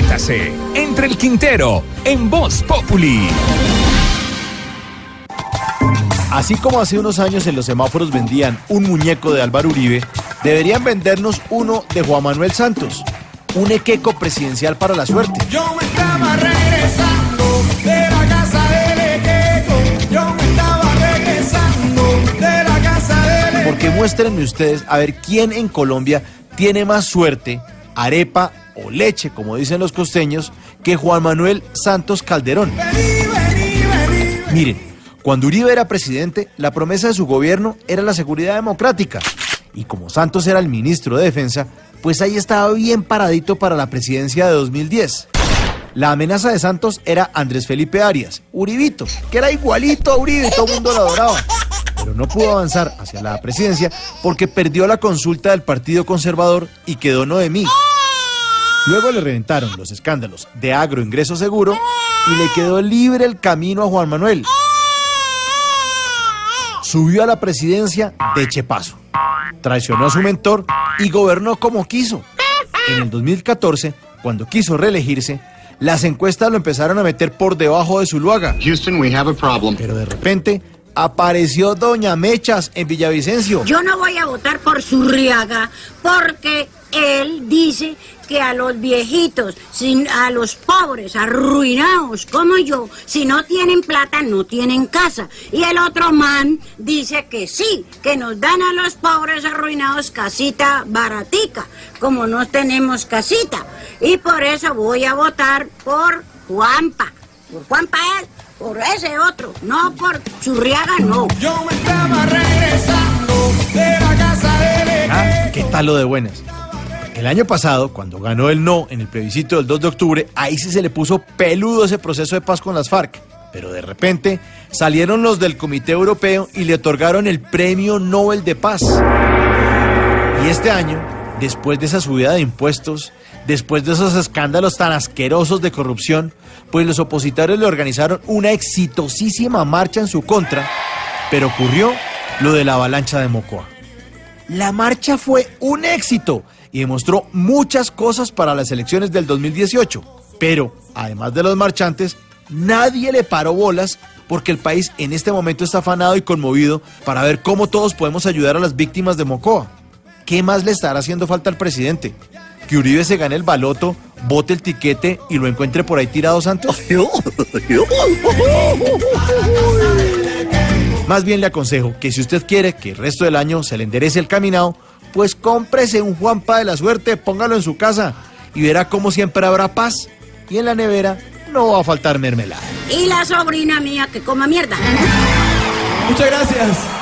Métase entre el Quintero en Voz Populi. Así como hace unos años en los semáforos vendían un muñeco de Álvaro Uribe, deberían vendernos uno de Juan Manuel Santos un equeco presidencial para la suerte. Yo me estaba regresando de la casa del equeco. Yo me estaba regresando de la casa del equeco. Porque muéstrenme ustedes a ver quién en Colombia tiene más suerte, arepa o leche, como dicen los costeños, que Juan Manuel Santos Calderón. Miren, cuando Uribe era presidente, la promesa de su gobierno era la seguridad democrática. Y como Santos era el ministro de Defensa, pues ahí estaba bien paradito para la presidencia de 2010. La amenaza de Santos era Andrés Felipe Arias, Uribito, que era igualito a Uribe y todo el mundo lo adoraba. Pero no pudo avanzar hacia la presidencia porque perdió la consulta del Partido Conservador y quedó Noemí. Luego le reventaron los escándalos de agro ingreso seguro y le quedó libre el camino a Juan Manuel. Subió a la presidencia de Chepazo traicionó a su mentor y gobernó como quiso. En el 2014, cuando quiso reelegirse, las encuestas lo empezaron a meter por debajo de su luaga. Houston, we have a problem. Pero de repente apareció Doña Mechas en Villavicencio. Yo no voy a votar por Zurriaga porque él dice que a los viejitos, sin, a los pobres, arruinados como yo, si no tienen plata, no tienen casa. Y el otro man dice que sí, que nos dan a los pobres arruinados casita baratica, como no tenemos casita. Y por eso voy a votar por Juanpa. Por Juanpa él, por ese otro, no por Churriaga, no. Yo me estaba regresando de la casa equeco. Ah, ¿Qué tal lo de buenas? El año pasado, cuando ganó el no en el plebiscito del 2 de octubre, ahí sí se le puso peludo ese proceso de paz con las FARC. Pero de repente salieron los del Comité Europeo y le otorgaron el Premio Nobel de Paz. Y este año, después de esa subida de impuestos, después de esos escándalos tan asquerosos de corrupción, pues los opositores le organizaron una exitosísima marcha en su contra, pero ocurrió lo de la avalancha de Mocoa. La marcha fue un éxito y demostró muchas cosas para las elecciones del 2018. Pero, además de los marchantes, nadie le paró bolas porque el país en este momento está afanado y conmovido para ver cómo todos podemos ayudar a las víctimas de Mocoa. ¿Qué más le estará haciendo falta al presidente? ¿Que Uribe se gane el baloto, bote el tiquete y lo encuentre por ahí tirado Santos? Más bien le aconsejo que si usted quiere que el resto del año se le enderece el caminado, pues cómprese un Juanpa de la suerte, póngalo en su casa y verá cómo siempre habrá paz. Y en la nevera no va a faltar mermelada. Y la sobrina mía que coma mierda. Muchas gracias.